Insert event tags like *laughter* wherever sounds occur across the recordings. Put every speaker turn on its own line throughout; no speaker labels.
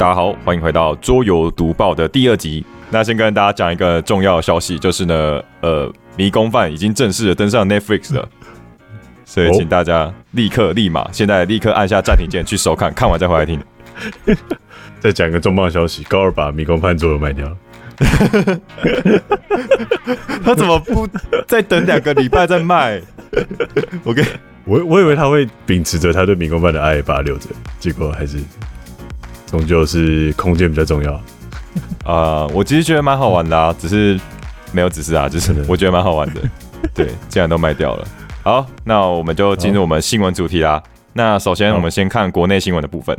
大家好，欢迎回到桌游读报的第二集。那先跟大家讲一个重要消息，就是呢，呃，迷宫饭已经正式的登上 Netflix 了，所以请大家立刻立马现在立刻按下暂停键去收看，看完再回来听。*laughs*
再讲一个重磅消息，高二把迷宫饭桌游卖掉了。*laughs*
他怎么不再等两个礼拜再卖？OK，*laughs*
我我以为他会秉持着他对迷宫饭的爱把它留着，结果还是终究是空间比较重要。
啊、我其实觉得蛮好玩的啊，只是没有只是啊，就是我觉得蛮好玩的。*laughs* 对，既然都卖掉了，好，那我们就进入我们新闻主题啦。那首先我们先看国内新闻的部分。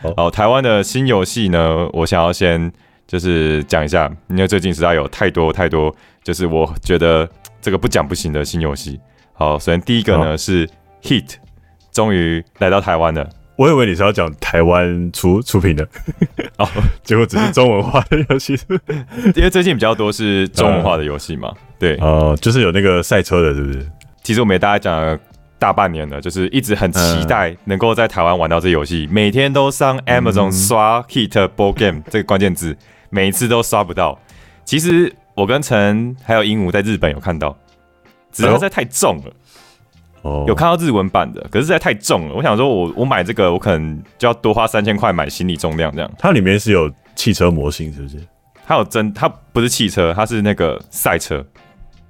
好
好，台湾的新游戏呢，我想要先就是讲一下，因为最近实在有太多太多，就是我觉得这个不讲不行的新游戏。好，首先第一个呢
好
是 Heat，终于来到台湾了。
我以为你是要讲台湾出出品的，*laughs*
哦，
结果只是中文化的游戏。*laughs*
因为最近比较多是中文化的游戏嘛，对，
哦、就是有那个赛车的，是不是？
其实我们也大家讲了大半年了，就是一直很期待能够在台湾玩到这游戏，每天都上 Amazon 刷 Hit Ball Game 这个关键字，每一次都刷不到。其实我跟陈还有鹦鹉在日本有看到，只是在太重了，
哦，
有看到日文版的，可是实在太重了。我想说我我买这个，我可能就要多花三千块买行李重量这样。
它里面是有汽车模型，是不是？
它有真，它不是汽车，它是那个赛车，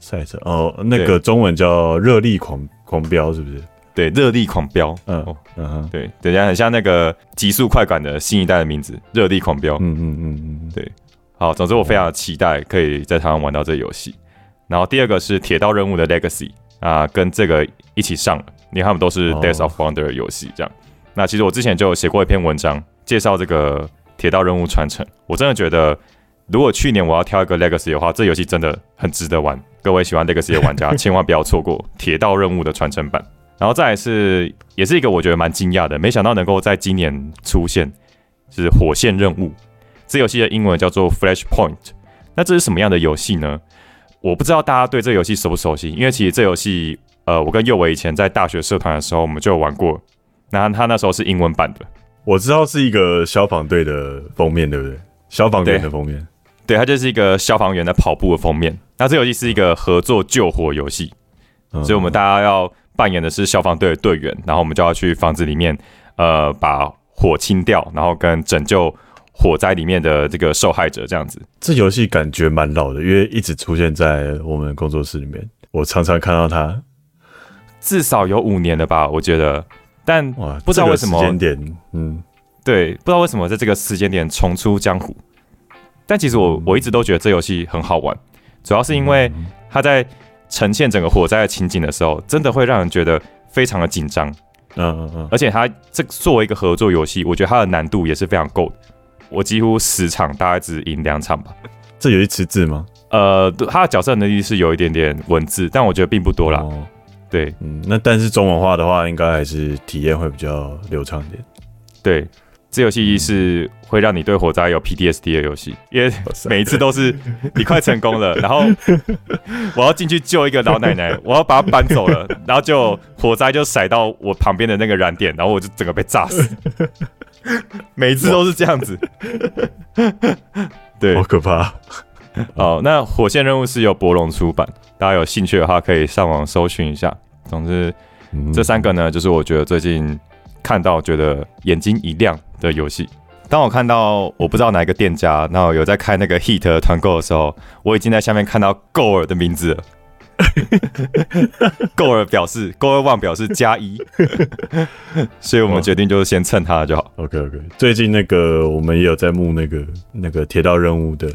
赛车哦，那个中文叫热力狂狂飙，是不是？
对，热力狂飙。
嗯
哦
嗯哼
对，等下很像那个极速快感的新一代的名字——热力狂飙。
嗯嗯嗯嗯，
对好，总之我非常期待可以在台湾玩到这个游戏。然后第二个是铁道任务的 Legacy 啊、跟这个一起上了，因为他们都是 Death of Wonder 的游戏这样。那其实我之前就有写过一篇文章介绍这个铁道任务传承，我真的觉得如果去年我要挑一个 Legacy 的话，这游戏真的很值得玩。各位喜欢 Legacy 的玩家千万不要错过铁道任务的传承版。然后再来是，也是一个我觉得蛮惊讶的，没想到能够在今年出现，是火线任务。这游戏的英文叫做 Flashpoint。那这是什么样的游戏呢？我不知道大家对这游戏熟不熟悉，因为其实这游戏，呃，我跟佑伟以前在大学社团的时候，我们就有玩过。那他那时候是英文版的，
我知道是一个消防队的封面，对不对？消防员的封面。
对，它就是一个消防员在跑步的封面。那这游戏是一个合作救火游戏，
嗯
所以我们大家要扮演的是消防队的队员，然后我们就要去房子里面，呃，把火清掉，然后跟拯救火灾里面的这个受害者这样子。
这游戏感觉蛮老的，因为一直出现在我们工作室里面，我常常看到它。
至少有五年了吧，我觉得。但，不知道为什么
这个时间点，嗯，
对，不知道为什么在这个时间点重出江湖。但其实我我一直都觉得这游戏很好玩，主要是因为它在呈现整个火灾的情景的时候，真的会让人觉得非常的紧张。
嗯嗯嗯，
而且它这作为一个合作游戏，我觉得它的难度也是非常够的。我几乎十场大概只赢两场吧。
这游戏吃字吗？
呃，它的角色能力是有一点点文字，但我觉得并不多啦。
哦，
对
嗯，那但是中文化的话，应该还是体验会比较流畅一点。
对，这游戏是会让你对火灾有 PTSD 的游戏，因为每一次都是你快成功了，*laughs* 然后我要进去救一个老奶奶，我要把她搬走了，然后就火灾就甩到我旁边的那个燃点，然后我就整个被炸死。*laughs* 每一次都是这样子。*laughs* 对
好，可怕。
哦，那火线任务是由博龙出版，大家有兴趣的话可以上网搜寻一下。总之，
嗯
这三个呢，就是我觉得最近看到觉得眼睛一亮的游戏。当我看到我不知道哪一个店家，然后有在开那个 Heat 的团购的时候，我已经在下面看到 g o r 的名字了。g o r 表示 g o r One 表示加一，所以我们决定就是先蹭他的就好。
OK OK，最近那个我们也有在募那个那个铁道任务的，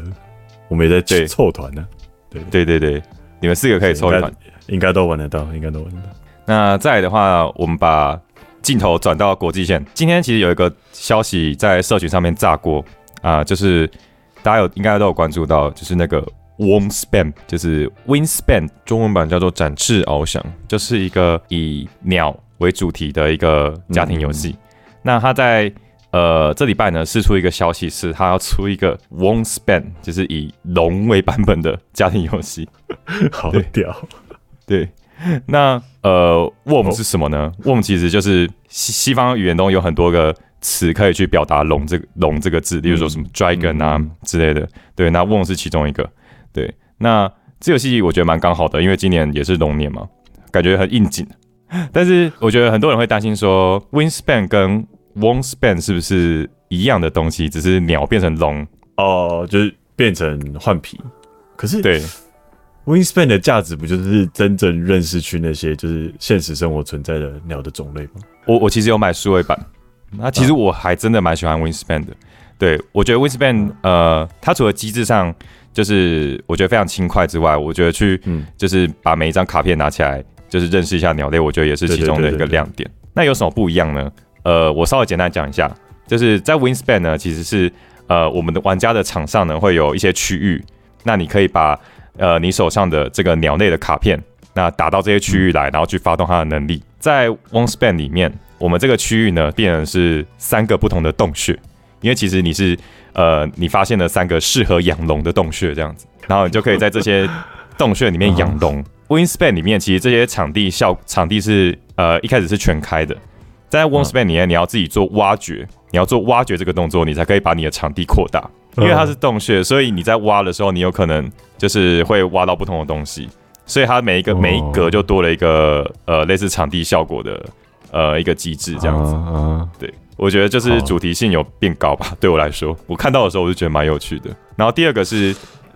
我们也在
对
凑团呢，
对对对对，你们四个可以抽一款。
应该都玩得到，应该都玩得到。
那再来的话，我们把镜头转到国际线。今天其实有一个消息在社群上面炸锅啊、就是大家有应该都有关注到，就是那个 Wingspan，就是 Wingspan，中文版叫做展翅翱翔，就是一个以鸟为主题的一个家庭游戏。那它在呃这礼拜呢试出一个消息，是它要出一个 Won't Span，就是以龙为版本的家庭游戏。*laughs*
好屌！
对，那呃，worm
哦
是什么呢？worm 其实就是西西方语言中有很多个词可以去表达龙这个龙这个字，例如说什么 dragon 啊
嗯
之类的。对，那 won 是其中一个。对，那这游戏我觉得蛮刚好的，因为今年也是龙年嘛，感觉很应景。但是我觉得很多人会担心说，wingspan 跟 wingspan 是不是一样的东西，只是鸟变成龙？
哦，就是变成换皮。可是
对
，Wingspan 的价值不就是真正认识去那些就是现实生活存在的鸟的种类吗？
我我其实有买数位版，那其实我还真的蛮喜欢 wingspan 的。对我觉得 wingspan 呃，它除了机制上就是我觉得非常轻快之外，我觉得去
嗯，
就是把每一张卡片拿起来，就是认识一下鸟类，我觉得也是其中的一个亮点。那有什么不一样呢？呃，我稍微简单讲一下，就是在 wingspan 呢，其实是呃我们的玩家的场上呢会有一些区域，那你可以把呃你手上的这个鸟类的卡片，那打到这些区域来，然后去发动它的能力。在 wingspan 里面，我们这个区域呢变成是三个不同的洞穴，因为其实你是呃你发现了三个适合养龙的洞穴这样子，然后你就可以在这些洞穴里面养龙。*laughs* Wingspan 里面其实这些场地效场地是呃一开始是全开的，在 Wingspan 里面你要自己做挖掘，你要做挖掘这个动作，你才可以把你的场地扩大。因为它是洞穴，所以你在挖的时候，你有可能就是会挖到不同的东西，所以它每一个
哦
每一格就多了一个呃类似场地效果的呃一个机制这样子。对，我觉得就是主题性有变高吧，对我来说，我看到的时候我就觉得蛮有趣的。然后第二个是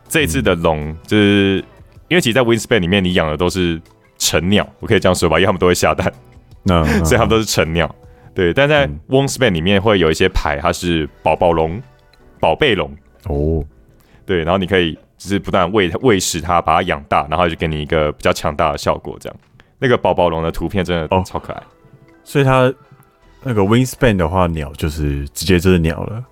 这次的龙，就是因为其实，在 Wingspan 里面你养的都是成鸟，我可以这样说吧，因为他们都会下蛋，
那 *laughs*
所以它们都是成鸟。对，但在
嗯。
Wingspan 里面会有一些牌，它是宝宝龙、宝贝龙，
哦，
对，然后你可以就是不断喂喂食它，把它养大，然后就给你一个比较强大的效果。这样，那个宝宝龙的图片真的
哦。
超可爱。
所以它那个 Wingspan 的话，鸟就是直接就是鸟了，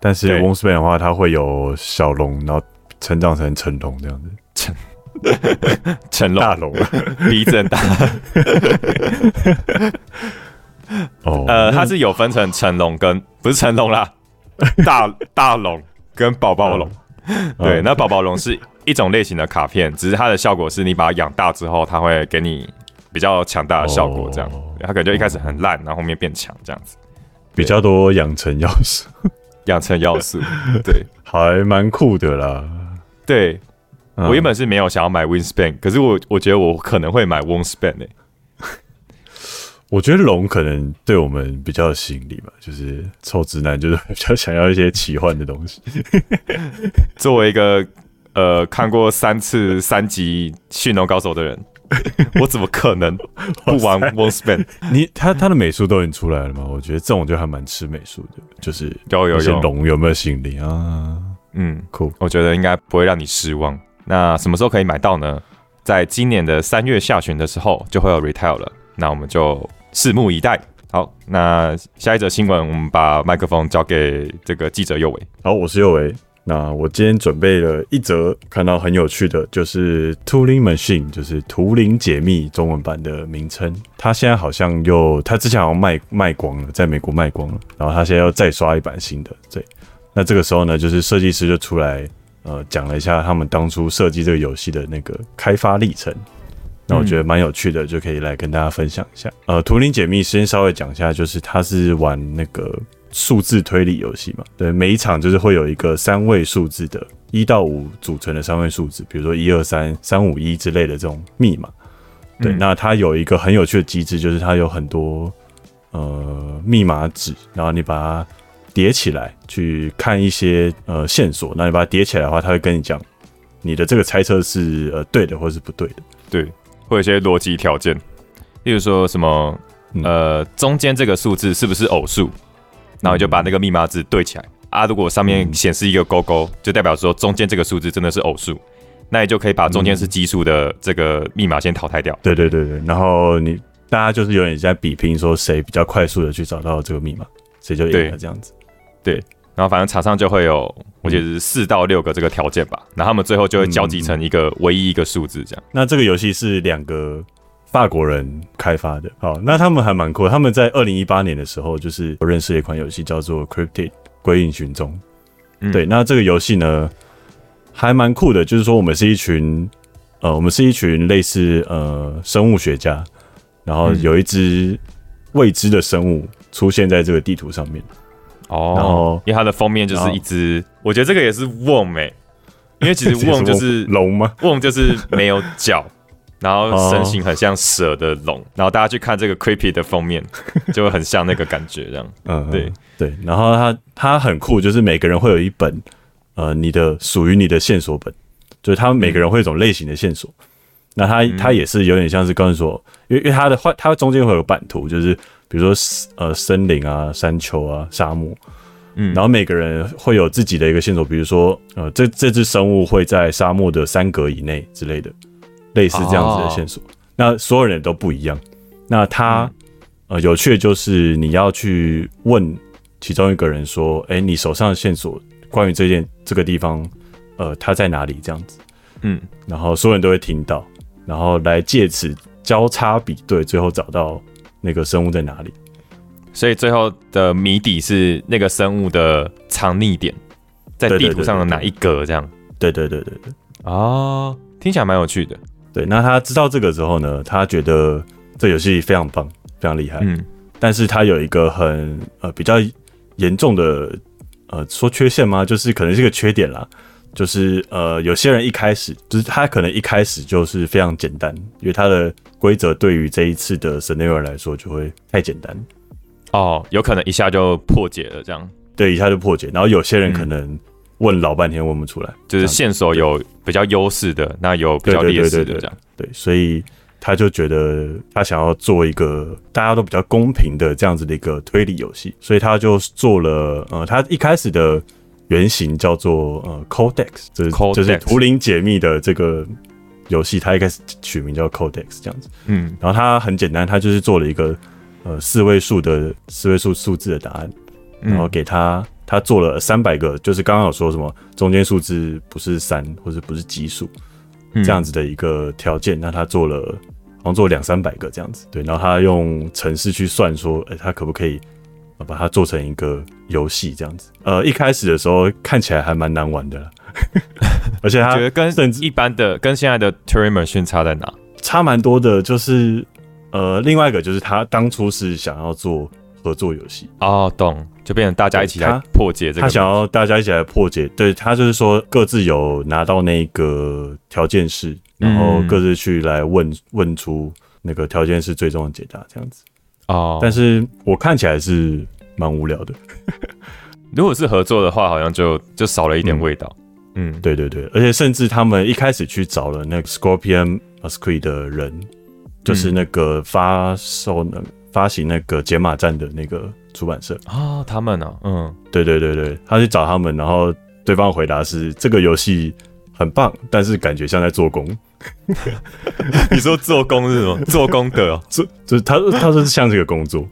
但是
对。
Wingspan 的话，它会有小龙，然后成长成成龙这样子，
成龙。
大龙。
鼻子很大，
哦，
呃，它是有分成成龙跟不是成龙啦，*laughs* 大大龙跟宝宝龙。对，
嗯
那宝宝龙是一种类型的卡片，只是它的效果是你把它养大之后，它会给你比较强大的效果，这样。
哦
它可能就一开始很烂，然后后面变强，这样子。
比较多养成要素，*laughs*
养成要素。对。*laughs*
还蛮酷的啦。
对，
嗯
我原本是没有想要买 Wingspan，可是我我觉得我可能会买 Wingspan 诶、*laughs*
我觉得龙可能对我们比较有吸引力吧，就是臭直男，就是比较想要一些奇幻的东西。*laughs*
作为一个呃看过三次 *laughs* 三集《驯龙高手》的人，我怎么可能不玩 Wingspan？
你他他的美术都已经出来了吗？我觉得这种就还蛮吃美术的，就是那些
有有有，
龙有没有吸引力啊？
嗯，
酷，
我觉得应该不会让你失望。那什么时候可以买到呢？在今年的三月下旬的时候就会有 retail 了，那我们就拭目以待。好，那下一则新闻，我们把麦克风交给这个记者右伟。
好，我是右维。那我今天准备了一则看到很有趣的，就是 Turing Machine，就是图灵解密中文版的名称。它现在好像又，它之前好像卖卖光了，在美国卖光了，然后它现在又再刷一版新的。对，那这个时候呢，就是设计师就出来，呃，讲了一下他们当初设计这个游戏的那个开发历程。那我觉得蛮有趣的，就可以来跟大家分享一下。呃，图灵解密先稍微讲一下，就是它是玩那个数字推理游戏嘛，对，每一场就是会有一个三位数字的，一到五组成的三位数字，比如说一二三、三五一之类的这种密码。对，
嗯
那它有一个很有趣的机制，就是它有很多呃密码纸，然后你把它叠起来去看一些呃线索，那你把它叠起来的话，它会跟你讲你的这个猜测是呃对的或是不对的。
对，会有一些逻辑条件，例如说什么
嗯
呃中间这个数字是不是偶数，然后你就把那个密码字对起来啊。如果上面
嗯
显示一个勾勾，就代表说中间这个数字真的是偶数，那你就可以把中间是奇数的这个密码先淘汰掉。
对对对对，然后你大家就是有点在比拼，说谁比较快速的去找到这个密码，谁就赢了这样子。
然后反正场上就会有，我觉得是四到六个这个条件吧，然后他们最后就会交集成一个唯一一个数字这样。
那这个游戏是两个法国人开发的，好，那他们还蛮酷的。他们在二零一八年的时候，就是我认识了一款游戏叫做《Cryptid 归隐寻踪》。
嗯
对，那这个游戏呢还蛮酷的，就是说我们是一群呃，我们是一群类似呃生物学家，然后
嗯
有一只未知的生物出现在这个地图上面。
哦，因为它的封面就是一只，我觉得这个也是 Worm 哎、因为其实 *laughs* Worm 就是
龙吗？*laughs*
Worm 就是没有脚，然后身形很像蛇的龙，然后大家去看这个 Creepy 的封面，*laughs* 就会很像那个感觉这样。
嗯，
对
对。然后它它很酷，就是每个人会有一本呃你的属于你的线索本，就是他们每个人会有一种类型的线索。那它它也是有点像是刚才说，因为因为它的画它中间会有版图，就是比如说呃森林啊、山丘啊、沙漠，
嗯。
然后每个人会有自己的一个线索，比如说呃这这只生物会在沙漠的三格以内之类的，类似这样子的线索。那所有人都不一样。那它、呃有趣的就是你要去问其中一个人说，哎、你手上的线索关于这件这个地方，呃，它在哪里？这样子，
嗯，
然后所有人都会听到，然后来借此交叉比对，最后找到那个生物在哪里。
所以最后的谜底是那个生物的藏匿点，在地图上的哪一格这样。
对对对对对。
哦，听起来蛮有趣的。
对，那他知道这个之后呢，他觉得这游戏非常棒，非常厉害。
嗯
但是他有一个很呃比较严重的呃说缺陷吗？就是可能是个缺点啦。就是呃有些人一开始就是他可能一开始就是非常简单，因为他的规则对于这一次的 scenario 来说就会太简单，
哦，有可能一下就破解了，这样
对，一下就破解。然后有些人
嗯
可能问老半天问不出来，
就是线索有比较优势的，那有比较劣势的这样。
对，所以他就觉得他想要做一个大家都比较公平的这样子的一个推理游戏，所以他就做了呃，他一开始的原型叫做呃 Codex，就是
Codex
就是图灵解密的这个游戏，它一开始取名叫 Codex 这样子，
嗯。
然后它很简单，它就是做了一个呃四位数的四位数数字的答案，然后
嗯
给它它做了三百个，就是刚刚有说什么中间数字不是三或者不是奇数。
嗯。
这样子的一个条件，那它做了好像做两三百个这样子，对，然后他用程式去算说，哎、他可不可以呃把它做成一个游戏这样子？呃，一开始的时候看起来还蛮难玩的，*laughs* 而且他
觉得跟
甚至
一般的跟现在的 Turing Machine 差在哪？
差蛮多的，就是呃，另外一个就是他当初是想要做合作游戏，
哦，懂，就变成大家一起来破解这个。
他想要大家一起来破解，对他就是说各自有拿到那个条件式，然后
嗯
各自去来问问出那个条件式最终的解答这样子。
哦，
但是我看起来是蛮无聊的，*laughs*
如果是合作的话，好像就就少了一点
嗯
味道。嗯，
对对对，而且甚至他们一开始去找了那个 Scorpion a s q u i 的人，就是那个发售那发行那个解码站的那个出版社，
哦，他们呢、嗯，
对对对对，他去找他们，然后对方回答是这个游戏很棒，但是感觉像在做工，*laughs*
你说做工是什么？做工的哦，*laughs*
做就是他他说是像这个工作、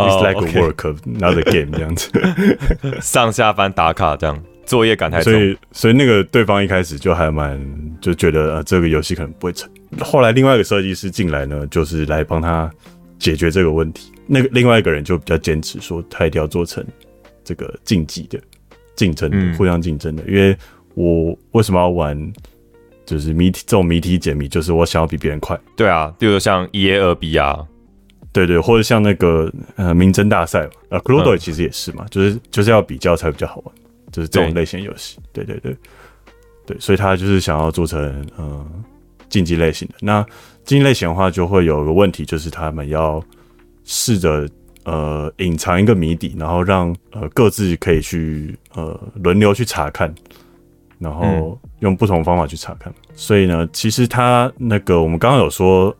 哦
i t s like a work not a game 这样子，*laughs*
上下班打卡这样，作业感太重
所。以所以那个对方一开始就还蛮就觉得呃这个游戏可能不会成，后来另外一个设计师进来呢，就是来帮他解决这个问题。那个另外一个人就比较坚持说，他一定要做成这个竞技的、竞争互相竞争的。因为我为什么要玩就是谜题这种谜题解谜，就是我想要比别人快。
对啊，比如说像 E A 二 B 啊，
对对，或者像那个呃名侦大赛嘛，呃 c l o d o
嗯
其实也是嘛，就是就是要比较才比较好玩，就是这种类型游戏。对对对对，所以他就是想要做成呃竞技类型的。那竞技类型的话，就会有个问题，就是他们要试着呃隐藏一个谜底，然后让呃各自可以去呃轮流去查看，然后用不同方法去查看。所以呢，其实它那个我们刚刚有说，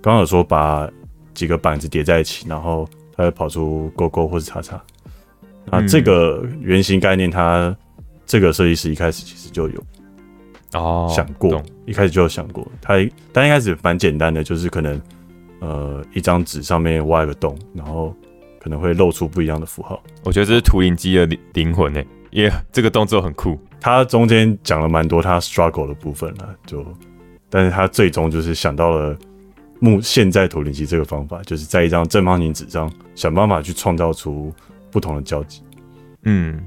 刚刚有说把几个板子叠在一起，然后它会跑出勾勾或是叉叉。那
嗯
这个原型概念，它这个设计师一开始其实就有
哦，
想过，一开始就有想过。他但一开始蛮简单的，就是可能呃一张纸上面挖一个洞，然后可能会露出不一样的符号。
我觉得这是图灵机的灵灵魂诶，因为这个动作很酷。
他中间讲了蛮多他 struggle 的部分了，就但是他最终就是想到了目现在图灵机这个方法，就是在一张正方形纸上想办法去创造出不同的交集。
嗯，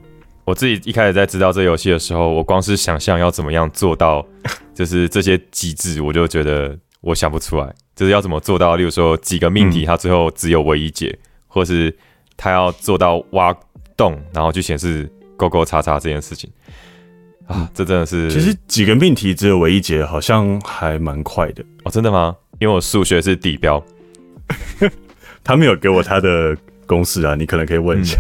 我自己一开始在知道这游戏的时候，我光是想象要怎么样做到，*laughs* 就是这些机制，我就觉得我想不出来，就是要怎么做到。例如说几个命题，
嗯
它最后只有唯一解，或是他要做到挖洞，然后去显示勾勾叉叉这件事情啊，这真的是
其实几个命题只有唯一解，好像还蛮快的。
哦，真的吗？因为我数学是地标，*laughs*
他没有给我他的公式啊，你可能可以问一下，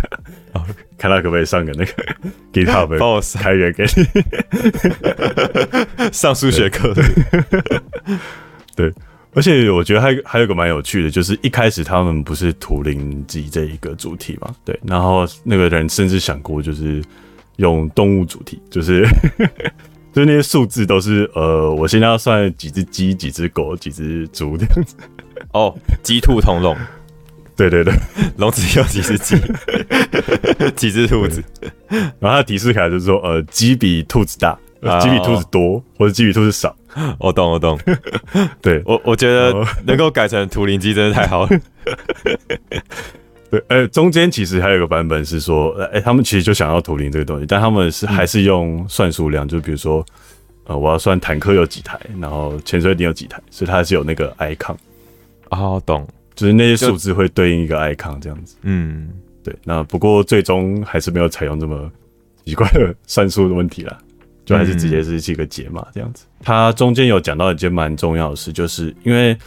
*laughs* 看他可不可以上个那个 *laughs* GitHub
帮我
开源给你。
上数学课。
对，而且我觉得还还有个蛮有趣的，就是一开始他们不是图灵机这一个主题嘛，对，然后那个人甚至想过就是用动物主题，就是就是那些数字都是呃，我现在要算几只鸡、几只狗、几只猪这样子。
哦，鸡兔同笼，
对对对，
笼子有几只？鸡，*laughs* 几只兔子，
然后他的提示卡就是说，呃，鸡比兔子大，呃鸡比兔子多，或者鸡比兔子少。
我懂我懂，
对。
我我觉得
哦
能够改成图灵机真的太好了。*laughs*
对，呃，中间其实还有一个版本是说，呃，哎、他们其实就想要图灵这个东西，但他们是还是用算数量，就比如说，呃，我要算坦克有几台，然后潜水艇有几台，所以它是有那个 icon，
哦，懂，
就是那些数字会对应一个 icon 这样子。
嗯，
对，那不过最终还是没有采用这么奇怪的 *laughs* 算术的问题啦，就还是直接是几个解码这样子。它中间有讲到一件蛮重要的事，就是因为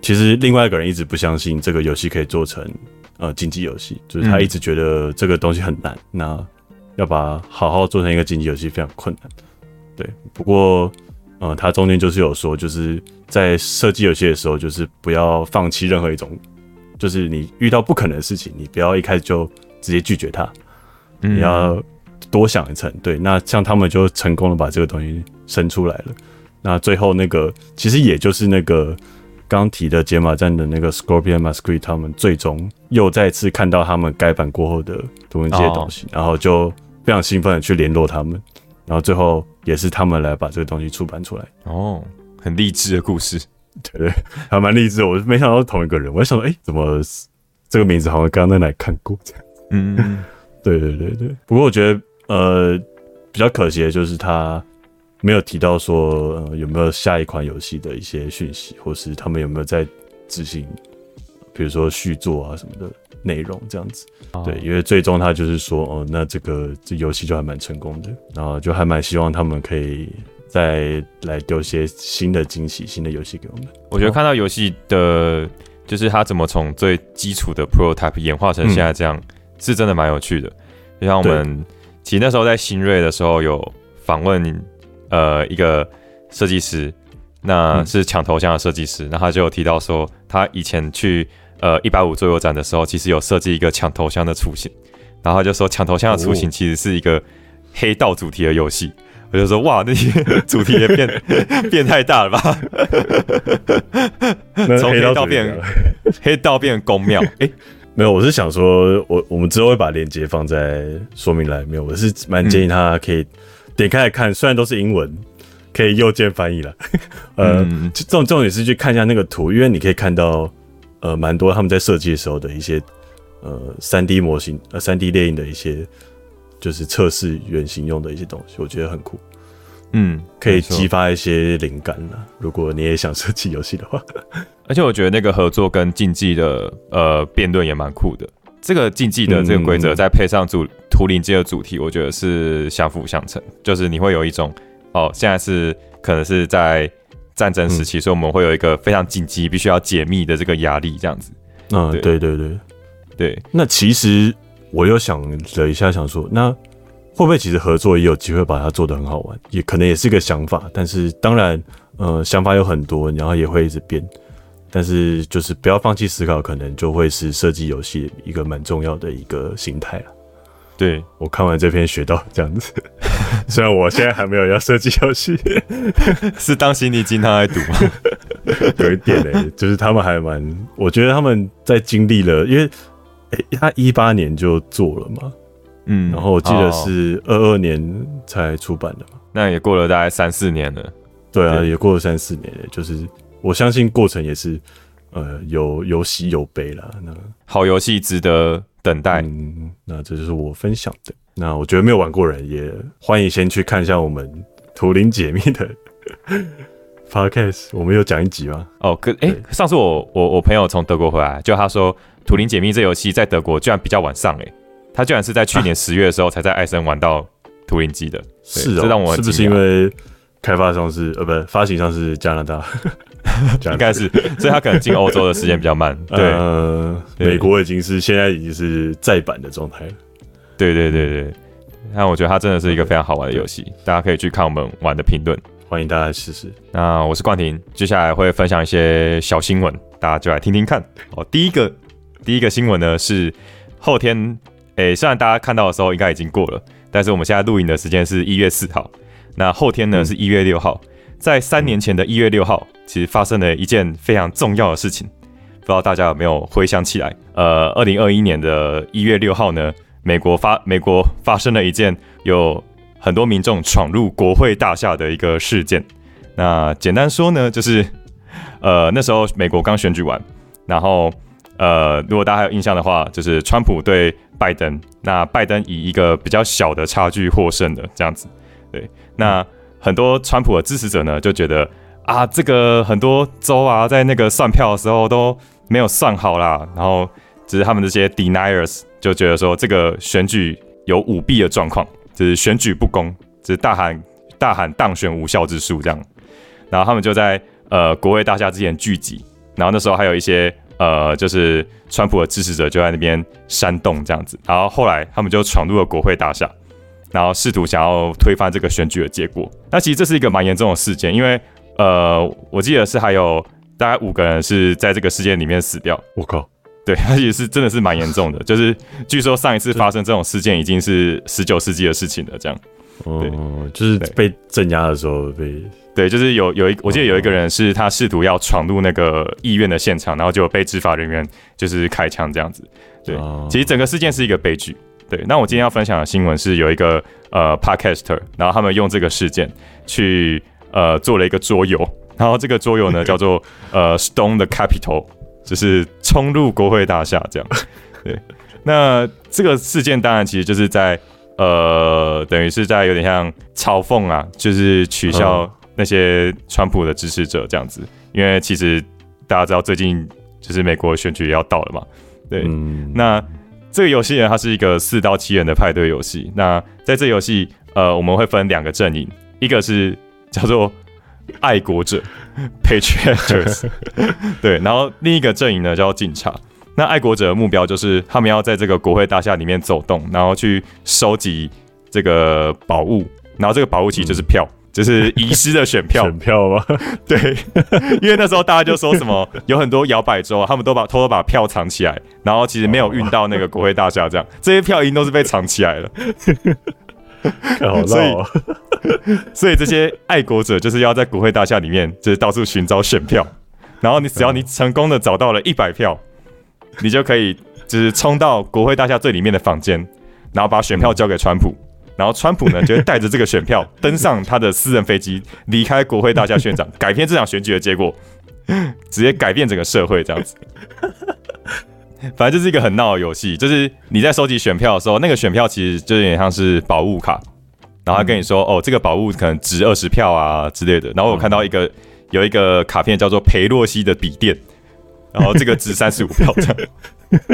其实另外一个人一直不相信这个游戏可以做成呃竞技游戏，就是他
嗯
一直觉得这个东西很难，那要把好好做成一个竞技游戏非常困难。对，不过呃，他中间就是有说，就是在设计游戏的时候，就是不要放弃任何一种，就是你遇到不可能的事情，你不要一开始就直接拒绝它，
嗯
你要多想一层。对，那像他们就成功的把这个东西生出来了。那最后那个其实也就是那个刚提的解码站的那个 Scorpion Masquerade，他们最终又再次看到他们改版过后的图文这些东西，然后就非常兴奋的去联络他们，然后最后也是他们来把这个东西出版出来。
哦，很励志的故事。*laughs*
对对，还蛮励志的。我没想到是同一个人，我就想说，哎、怎么这个名字好像刚刚在哪里看过这样？
嗯，*laughs*
对对对对。不过我觉得，呃，比较可惜的就是他没有提到说、呃、有没有下一款游戏的一些讯息，或是他们有没有在执行，比如说续作啊什么的内容这样子。对，因为最终他就是说，哦，那这个这游戏就还蛮成功的，然后就还蛮希望他们可以再来丢些新的惊喜、新的游戏给我们。
我觉得看到游戏的，就是它怎么从最基础的 prototype 演化成现在这样，是真的蛮有趣的。就像我们其实那时候在新锐的时候有访问呃一个设计师，那
嗯
是抢头像的设计师，那他就有提到说，他以前去呃一百五桌游展的时候，其实有设计一个抢头像的雏形，然后他就说抢头像的雏形
哦
其实是一个黑道主题的游戏。我就说哇，那些主题也变 *laughs* 变太大了吧？*laughs* 从黑道变黑道变公庙，哎、
没有，我是想说，我我们之后会把链接放在说明栏里面。我是蛮建议他可以点开来看，虽然都是英文，可以右键翻译了。*laughs* 呃，
嗯
这重重点是去看一下那个图，因为你可以看到呃蛮多他们在设计的时候的一些呃三 D 模型呃三 D 电影的一些就是测试原型用的一些东西，我觉得很酷，
嗯，
可以激发一些灵感啦。如果你也想设计游戏的话，*laughs*
而且我觉得那个合作跟竞技的呃辩论也蛮酷的。这个竞技的这个规则，
嗯
再配上主图灵机的主题，我觉得是相辅相成。就是你会有一种哦，现在是可能是在战争时期，所以我们会有一个非常紧急、必须要解密的这个压力，这样子。
嗯，
对
对对对。
对，
那其实我又想了一下，想说，那会不会其实合作也有机会把它做得很好玩？也可能也是一个想法，但是当然，呃，想法有很多，然后也会一直变。但是就是不要放弃思考，可能就会是设计游戏一个蛮重要的一个心态了。
对，
我看完这篇学到这样子，*laughs* 虽然我现在还没有要设计游戏，*laughs*
是当心理鸡汤来读吗？*laughs*
有一点嘞、就是他们还蛮，我觉得他们在经历了，因为、诶他一八年就做了嘛，
嗯，
然后我记得
哦
是二二年才出版的嘛。
那也过了大概三四年了。
对啊，
对
也过了三四年了，就是我相信过程也是呃有有喜有悲啦。那
好游戏值得等待。
嗯，那这就是我分享的。那我觉得没有玩过人也欢迎先去看一下我们图灵解密的 *laughs* podcast，我们有讲一集吗？
哦，可哎、
对
上次我我我朋友从德国回来，就他说图灵解密这游戏在德国居然比较晚上诶，他居然是在去年十月的时候才在艾森玩到图灵机的。
是
这让我
是不是因为开发商是呃不发行商是加拿大？*laughs*
应该是，所以他可能进欧洲的时间比较慢。对，
美国已经是现在已经是再版的状态了。
对对对对，那我觉得它真的是一个非常好玩的游戏，大家可以去看我们玩的评论，
欢迎大家试试。
那我是冠廷，接下来会分享一些小新闻，大家就来听听看。哦，第一个第一个新闻呢是后天，诶，虽然大家看到的时候应该已经过了，但是我们现在录影的时间是一月四号，那后天呢是一月六号。在三年前的一月六号，其实发生了一件非常重要的事情，不知道大家有没有回想起来？呃，二零二一年的一月六号呢，美国发美国发生了一件有很多民众闯入国会大厦的一个事件。那简单说呢，就是呃那时候美国刚选举完，然后呃如果大家还有印象的话，就是川普对拜登，那拜登以一个比较小的差距获胜的这样子。对，那。很多川普的支持者呢，就觉得啊，这个很多州啊，在那个算票的时候都没有算好啦，然后只是他们这些 deniers 就觉得说，这个选举有舞弊的状况，就是选举不公，就是大喊大喊当选无效之数这样，然后他们就在呃国会大厦之前聚集，然后那时候还有一些呃就是川普的支持者就在那边煽动这样子，然后后来他们就闯入了国会大厦。然后试图想要推翻这个选举的结果。那其实这是一个蛮严重的事件，因为呃，我记得是还有大概五个人是在这个事件里面死掉。
我靠，
对，*laughs* 而且是真的是蛮严重的。*laughs* 就是据说上一次发生这种事件已经是十九世纪的事情了。这样，
哦，就是被镇压的时候被，
对，就是有有一，我记得有一个人是他试图要闯入那个议院的现场，然后就被执法人员就是开枪这样子。对，其实整个事件是一个悲剧。对，那我今天要分享的新闻是有一个呃，podcaster，然后他们用这个事件去呃做了一个桌游，然后这个桌游呢 *laughs* 叫做呃，Stone the Capital，就是冲入国会大厦这样。对，那这个事件当然其实就是在呃，等于是在有点像嘲讽啊，就是取笑那些川普的支持者这样子，因为其实大家知道最近就是美国选举要到了嘛，对，那。这个游戏呢，它是一个四到七人的派对游戏。那在这游戏，呃，我们会分两个阵营，一个是叫做爱国者 *laughs* （Patriots），*laughs* 对，然后另一个阵营呢叫警察。那爱国者的目标就是他们要在这个国会大厦里面走动，然后去收集这个宝物，然后这个宝物其实就是票。就是遗失的选票，
选票吗？*laughs*
对，因为那时候大家就说什么有很多摇摆州，他们都把偷偷把票藏起来，然后其实没有运到那个国会大厦，这样这些票已经都是被藏起来了。*laughs*
所以，
所以这些爱国者就是要在国会大厦里面，就是到处寻找选票，然后你只要你成功的找到了一百票，你就可以就是冲到国会大厦最里面的房间，然后把选票交给川普。然后川普呢，就会带着这个选票登上他的私人飞机，离开国会大厦宣讲，改变这场选举的结果，*laughs* 直接改变整个社会这样子。反正就是一个很闹的游戏，就是你在收集选票的时候，那个选票其实就有点像是宝物卡，然后他跟你说，哦，这个宝物可能值二十票啊之类的。然后我看到一个有一个卡片叫做裴洛西的笔电，然后这个值三十五票这样。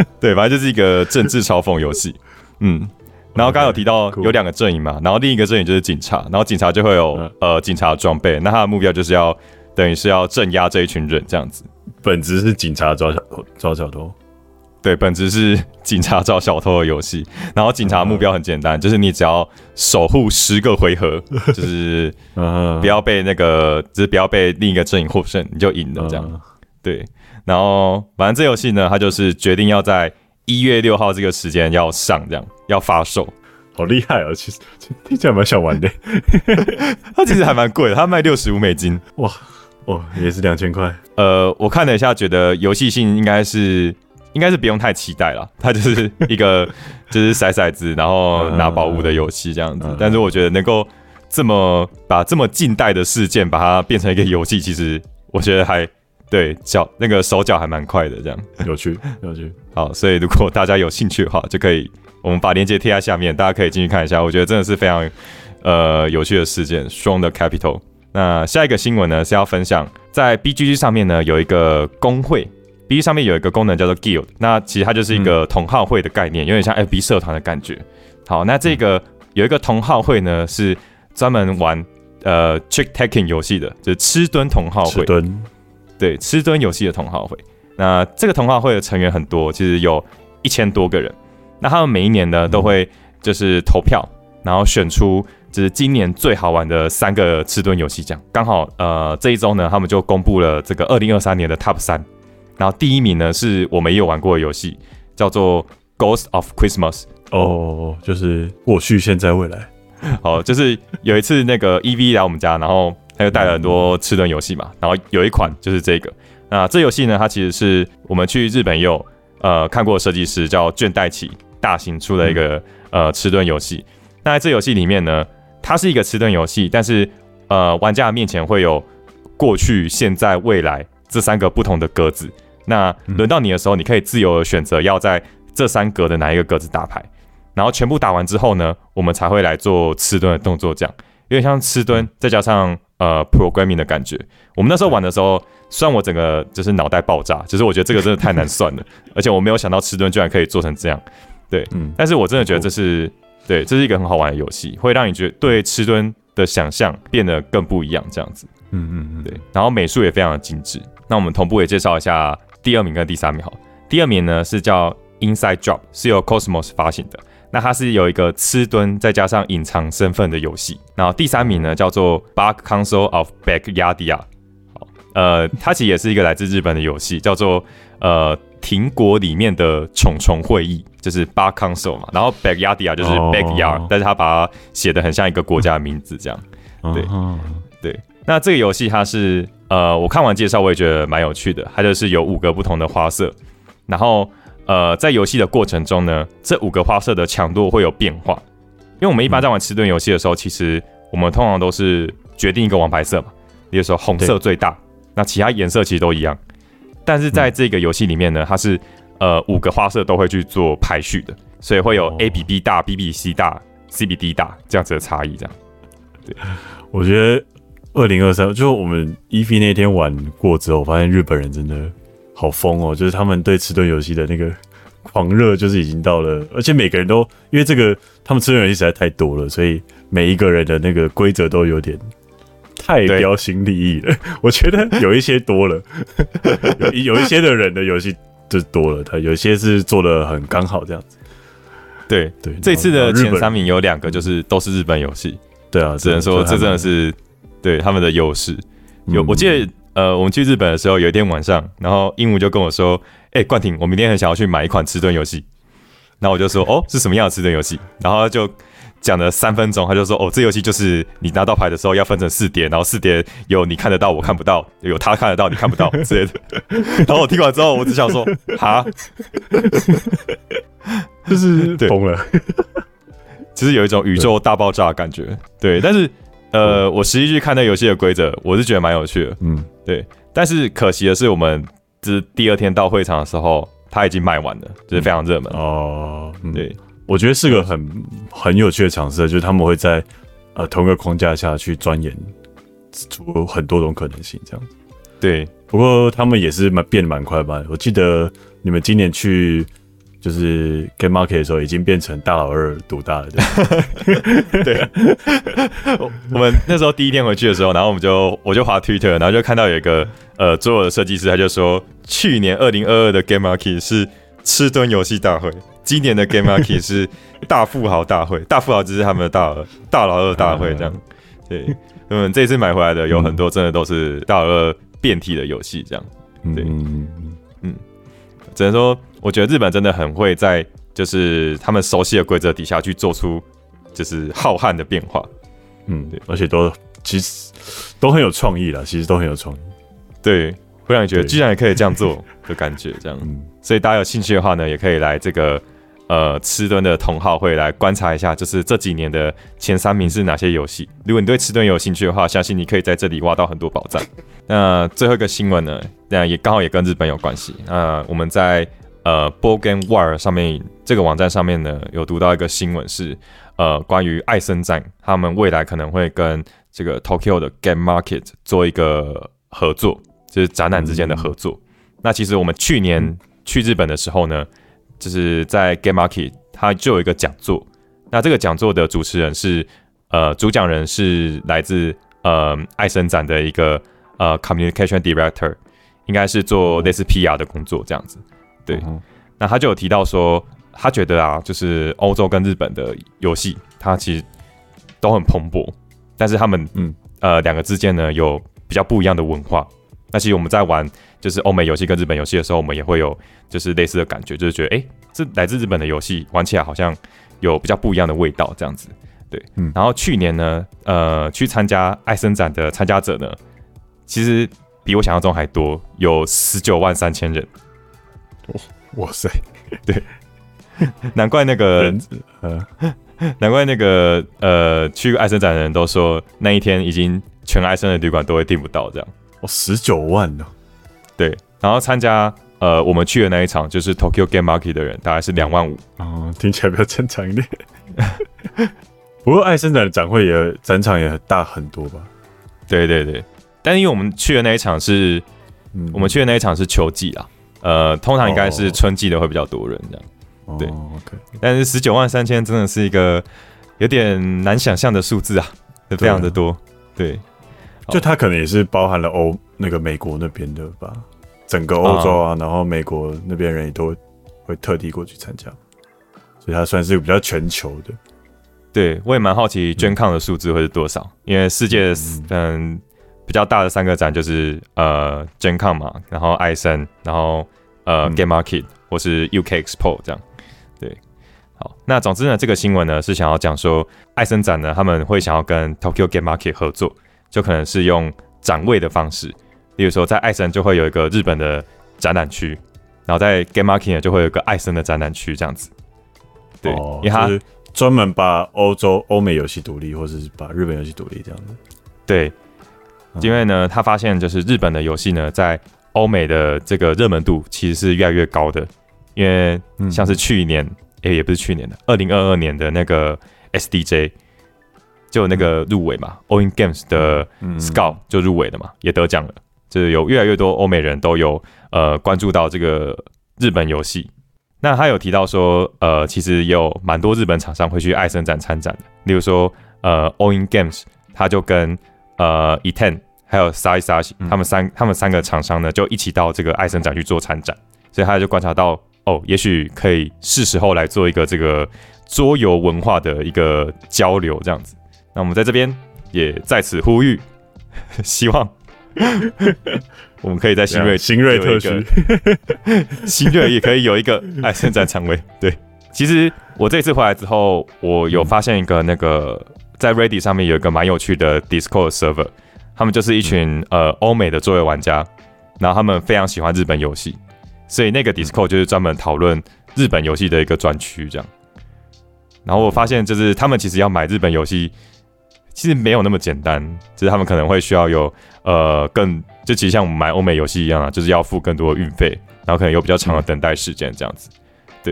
*laughs* 对，反正就是一个政治嘲讽游戏，嗯。然后刚刚有提到有两个阵营嘛，然后另一个阵营就是警察，然后警察就会有呃警察装备，那他的目标就是要等于是要镇压这一群人这样子。
本质是警察抓小偷，抓小偷。
对，本质是警察抓小偷的游戏。然后警察目标很简单，就是你只要守护十个回合，*laughs* 就是不要被那个，就是不要被另一个阵营获胜，你就赢了这样。对，然后反正这游戏呢，它就是决定要在。一月六号这个时间要上，这样要发售，
好厉害啊！其实听起来蛮想玩的。*laughs*
它其实还蛮贵的，它卖六十五美金，
哇哇，也是两千块。
呃，我看了一下，觉得游戏性应该是应该是不用太期待了。它就是一个 *laughs* 就是骰骰子，然后拿宝物的游戏这样子。但是我觉得能够这么把这么近代的事件把它变成一个游戏，其实我觉得还。对脚那个手脚还蛮快的，这样
有趣有趣。
好，所以如果大家有兴趣的话，就可以我们把链接贴在下面，大家可以进去看一下。我觉得真的是非常呃有趣的事件，Strong 的 Capital。那下一个新闻呢是要分享，在 BGG 上面呢有一个工会，，B G 上面有一个功能叫做 Guild，那其实它就是一个同好会的概念，有点像 FB 社团的感觉。好，那这个有一个同好会呢，是专门玩呃 Trick Taking 游戏的，就是吃蹲同好会。
吃蹲，
对，吃蹲游戏的同好会。那这个同好会的成员很多，其实有一千多个人。那他们每一年呢，都会就是投票，然后选出就是今年最好玩的三个吃蹲游戏奖。刚好呃这一周呢，他们就公布了这个二零二三年的 Top 三。然后第一名呢，是我们也有玩过的游戏，叫做 Ghost of Christmas。
哦，就是过去、现在、未来。
好，就是有一次那个 EV 来我们家，然后他就带了很多吃顿游戏嘛，然后有一款就是这个。那这游戏呢，它其实是我们去日本也有呃看过设计师叫倦怠起大型出的一个呃吃顿游戏。那在这游戏里面呢，它是一个吃顿游戏，但是呃玩家面前会有过去、现在、未来这三个不同的格子。那轮到你的时候，你可以自由的选择要在这三格的哪一个格子打牌。然后全部打完之后呢，我们才会来做吃蹲的动作，这样有点像吃蹲，再加上呃 programming 的感觉。我们那时候玩的时候，虽然我整个就是脑袋爆炸，就是我觉得这个真的太难算了，*laughs* 而且我没有想到吃蹲居然可以做成这样，对，嗯，但是我真的觉得这是对，这是一个很好玩的游戏，会让你觉得对吃蹲的想象变得更不一样，这样子，嗯嗯嗯，对，然后美术也非常的精致。那我们同步也介绍一下第二名跟第三名，好，第二名呢是叫 Inside Drop，是由 Cosmos 发行的。那它是有一个吃蹲再加上隐藏身份的游戏，然后第三名呢叫做 Bug Console of Backyardia，好，呃，它其实也是一个来自日本的游戏，叫做呃停国里面的虫虫会议，就是 Bug Console 嘛，然后 Backyardia 就是 Backyard，但是它把它写的很像一个国家的名字这样，对。对，那这个游戏它是呃我看完介绍我也觉得蛮有趣的，它就是有五个不同的花色，然后。呃，在游戏的过程中呢，这五个花色的强度会有变化，因为我们一般在玩吃顿游戏的时候，其实我们通常都是决定一个王牌色嘛，比如说红色最大，那其他颜色其实都一样。但是在这个游戏里面呢，它是呃五个花色都会去做排序的，所以会有 A 比 B 大，B 比 C 大，C 比 D 大这样子的差异。这样，
对，我觉得二零二三就我们 EV 那天玩过之后，发现日本人真的。好疯哦！就是他们对吃顿游戏的那个狂热，就是已经到了，而且每个人都因为这个，他们吃顿游戏实在太多了，所以每一个人的那个规则都有点太标新立异了。*laughs* 我觉得有一些多了，*laughs* 有有一些的人的游戏就多了，他有些是做的很刚好这样子。
对对，这次的前三名有两个就是都是日本游戏，
对啊，
只能说这真的是对他们的优势。有我记得。呃，我们去日本的时候，有一天晚上，然后鹦鹉就跟我说：“哎，冠廷，我明天很想要去买一款吃顿游戏。”然后我就说：“哦，是什么样的吃顿游戏？”然后就讲了三分钟，他就说：“哦，这游戏就是你拿到牌的时候要分成四叠，然后四叠有你看得到，我看不到；有他看得到，你看不到之类的。”然后我听完之后，我只想说：“哈，*laughs*
就是疯了。”
其实有一种宇宙大爆炸的感觉，对，但是。呃，我实际去看那游戏的规则，我是觉得蛮有趣的。嗯，对。但是可惜的是，我们这第二天到会场的时候，它已经卖完了，就是非常热门哦。对，
我觉得是个很很有趣的尝试，就是他们会在呃同一个框架下去钻研出很多种可能性，这样子。
对，
不过他们也是蛮变得蛮快吧？我记得你们今年去。就是 Game Market 的时候，已经变成大老二独大了。*laughs*
对，*laughs* 我们那时候第一天回去的时候，然后我们就我就滑 Twitter，然后就看到有一个呃，做有的设计师他就说，去年二零二二的 Game Market 是吃蹲游戏大会，今年的 Game Market 是大富豪大会，*laughs* 大富豪只是他们的大二大老二大会这样。对，嗯，这次买回来的有很多真的都是大老二变体的游戏这样。对，嗯嗯，只能说。我觉得日本真的很会在就是他们熟悉的规则底下去做出就是浩瀚的变化，
嗯，对，而且都其实都很有创意了，其实都很有创意，
对，会让你觉得居然也可以这样做的感觉，这样，*laughs* 所以大家有兴趣的话呢，也可以来这个呃吃蹲的同好会来观察一下，就是这几年的前三名是哪些游戏。如果你对吃蹲有兴趣的话，相信你可以在这里挖到很多宝藏。那最后一个新闻呢，那也刚好也跟日本有关系那，我们在。呃，Board Game War 上面这个网站上面呢，有读到一个新闻是，呃，关于爱森站他们未来可能会跟这个 Tokyo 的 Game Market 做一个合作，就是展览之间的合作。那其实我们去年去日本的时候呢，就是在 Game Market，它就有一个讲座。那这个讲座的主持人是呃，主讲人是来自呃爱森展的一个呃 Communication Director，应该是做类似 PR 的工作这样子。对，那他就有提到说，他觉得啊，就是欧洲跟日本的游戏，它其实都很蓬勃，但是他们嗯呃两个之间呢有比较不一样的文化。那其实我们在玩就是欧美游戏跟日本游戏的时候，我们也会有就是类似的感觉，就是觉得哎，这来自日本的游戏玩起来好像有比较不一样的味道这样子。对，嗯。然后去年呢，呃，去参加爱森展的参加者呢，其实比我想象中还多，有十九万三千人。*laughs*
哇塞，
对，*laughs* 难怪那个，呃，难怪那个呃，去爱森展的人都说那一天已经全爱森的旅馆都会订不到这样。
哦，十九万呢？
对，然后参加呃我们去的那一场就是 Tokyo Game Market 的人大概是两万五。
哦，听起来比较正常一点。*laughs* 不过爱森展的展会也展场也大很多吧？
对对对，但是因为我们去的那一场是，我们去的那一场是秋季啊。呃，通常应该是春季的会比较多人这样，对
，OK。
但是十九万三千真的是一个有点难想象的数字啊，非常的多。对，
就它可能也是包含了欧那个美国那边的吧，整个欧洲啊，然后美国那边人也都会特地过去参加，所以它算是比较全球的。
对，我也蛮好奇捐抗的数字会是多少，因为世界嗯。比较大的三个展就是呃 GenCon 嘛，然后艾森，然后呃 Game Market 或是 UK Expo 这样。对，好，那总之呢，这个新闻呢是想要讲说，艾森展呢他们会想要跟 Tokyo Game Market 合作，就可能是用展位的方式，例如说在艾森就会有一个日本的展览区，然后在 Game Market 呢就会有一个艾森的展览区这样子。对，因为他
专门把欧洲、欧美游戏独立，或者是把日本游戏独立这样子。
对。因为呢，他发现就是日本的游戏呢，在欧美的这个热门度其实是越来越高的。因为像是去年，诶，也不是去年的，二零二二年的那个 SDJ 就那个入围嘛，All In Games 的 Scout 就入围了嘛，也得奖了。就是有越来越多欧美人都有呃关注到这个日本游戏。那他有提到说，呃，其实有蛮多日本厂商会去爱森展参展的，例如说，呃，All In Games 他就跟呃，Etan 还有 s a s 他们三他们三个厂商呢，就一起到这个爱森展去做参展，所以他就观察到，哦，也许可以是时候来做一个这个桌游文化的一个交流这样子。那我们在这边也在此呼吁，*laughs* 希望 *laughs* 我们可以在新锐
新锐特区，*laughs*
新锐也可以有一个爱森展场位。对，其实我这次回来之后，我有发现一个那个。在 Ready 上面有一个蛮有趣的 Discord server，他们就是一群呃欧美的桌游玩家，然后他们非常喜欢日本游戏，所以那个 Discord 就是专门讨论日本游戏的一个专区这样。然后我发现就是他们其实要买日本游戏，其实没有那么简单，就是他们可能会需要有呃更就其实像我们买欧美游戏一样啊，就是要付更多的运费，然后可能有比较长的等待时间这样子。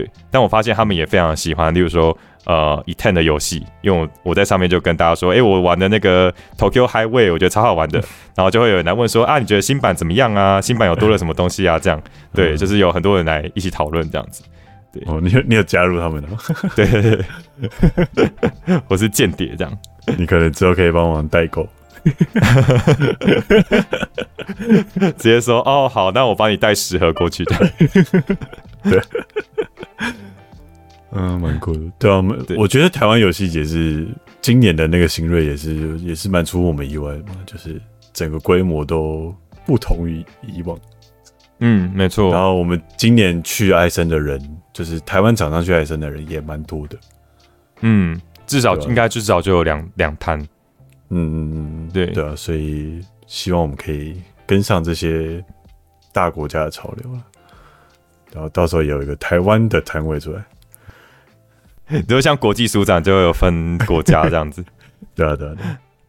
对，但我发现他们也非常喜欢，例如说。呃，以 ten 的游戏，因为我我在上面就跟大家说，哎，我玩的那个 Tokyo Highway，我觉得超好玩的。然后就会有人来问说，啊，你觉得新版怎么样啊？新版有多了什么东西啊？这样，对，就是有很多人来一起讨论这样子。对，
哦，你有你有加入他们的吗？
对对对，*laughs* 我是间谍这样。*laughs*
你可能之后可以帮忙代购，*laughs*
直接说，哦，好，那我帮你带十盒过去的。*laughs*
对。嗯，蛮酷的。对啊，我我觉得台湾游戏也是今年的那个新锐，也是也是蛮出乎我们意外的嘛，就是整个规模都不同于以往。
嗯，没错。
然后我们今年去艾森的人，就是台湾厂商去艾森的人也蛮多的。
嗯，至少应该至少就有两两摊。
嗯嗯嗯，对。
对
啊，所以希望我们可以跟上这些大国家的潮流了，然后到时候有一个台湾的摊位出来。*laughs*
如果像国际书展就会有分国家这样子，*laughs*
对啊对啊。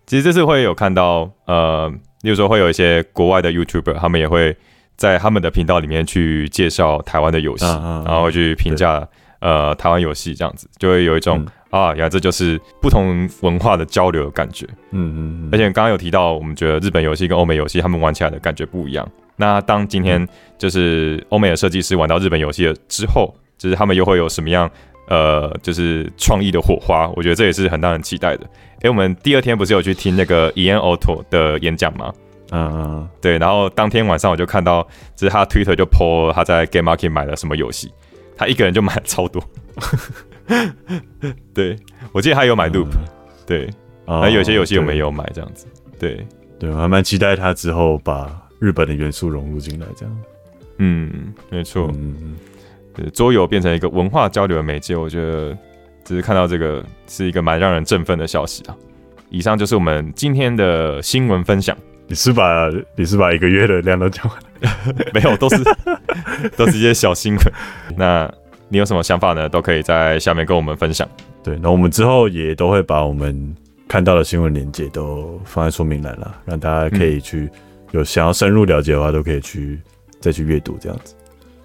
其实这次会有看到，呃，例如说会有一些国外的 YouTuber，他们也会在他们的频道里面去介绍台湾的游戏，然后去评价呃台湾游戏这样子，就会有一种、啊，原来这就是不同文化的交流的感觉。
嗯嗯嗯，
而且刚刚有提到，我们觉得日本游戏跟欧美游戏他们玩起来的感觉不一样。那当今天就是欧美的设计师玩到日本游戏了之后，就是他们又会有什么样呃，就是创意的火花？我觉得这也是很让人期待的。诶，我们第二天不是有去听那个 Ian Otto 的演讲吗？
嗯嗯
对，然后当天晚上我就看到，就是他 Twitter 就 po 他在 Game Market 买了什么游戏，他一个人就买了超多。*laughs* *laughs* 对，我记得他有买 Loop，、对，
嗯，
然后有些游戏我们
对
也有买这样子。对，
对，我还蛮期待他之后把日本的元素融入进来，这样。
嗯，没错，
嗯，
对桌游变成一个文化交流的媒介，我觉得只是看到这个是一个蛮让人振奋的消息啊。以上就是我们今天的新闻分享，
你是把你是把一个月的量都讲完了？*laughs*
没有都是都是一些小新闻。那你有什么想法呢？都可以在下面跟我们分享。
对，那我们之后也都会把我们看到的新闻链接都放在说明栏了，让大家可以去、有想要深入了解的话，都可以去再去阅读这样子。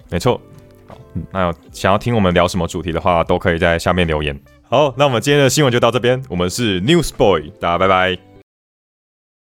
没错。好，那想要听我们聊什么主题的话，都可以在下面留言。好，那我们今天的新闻就到这边，我们是 News Boy，大家拜拜。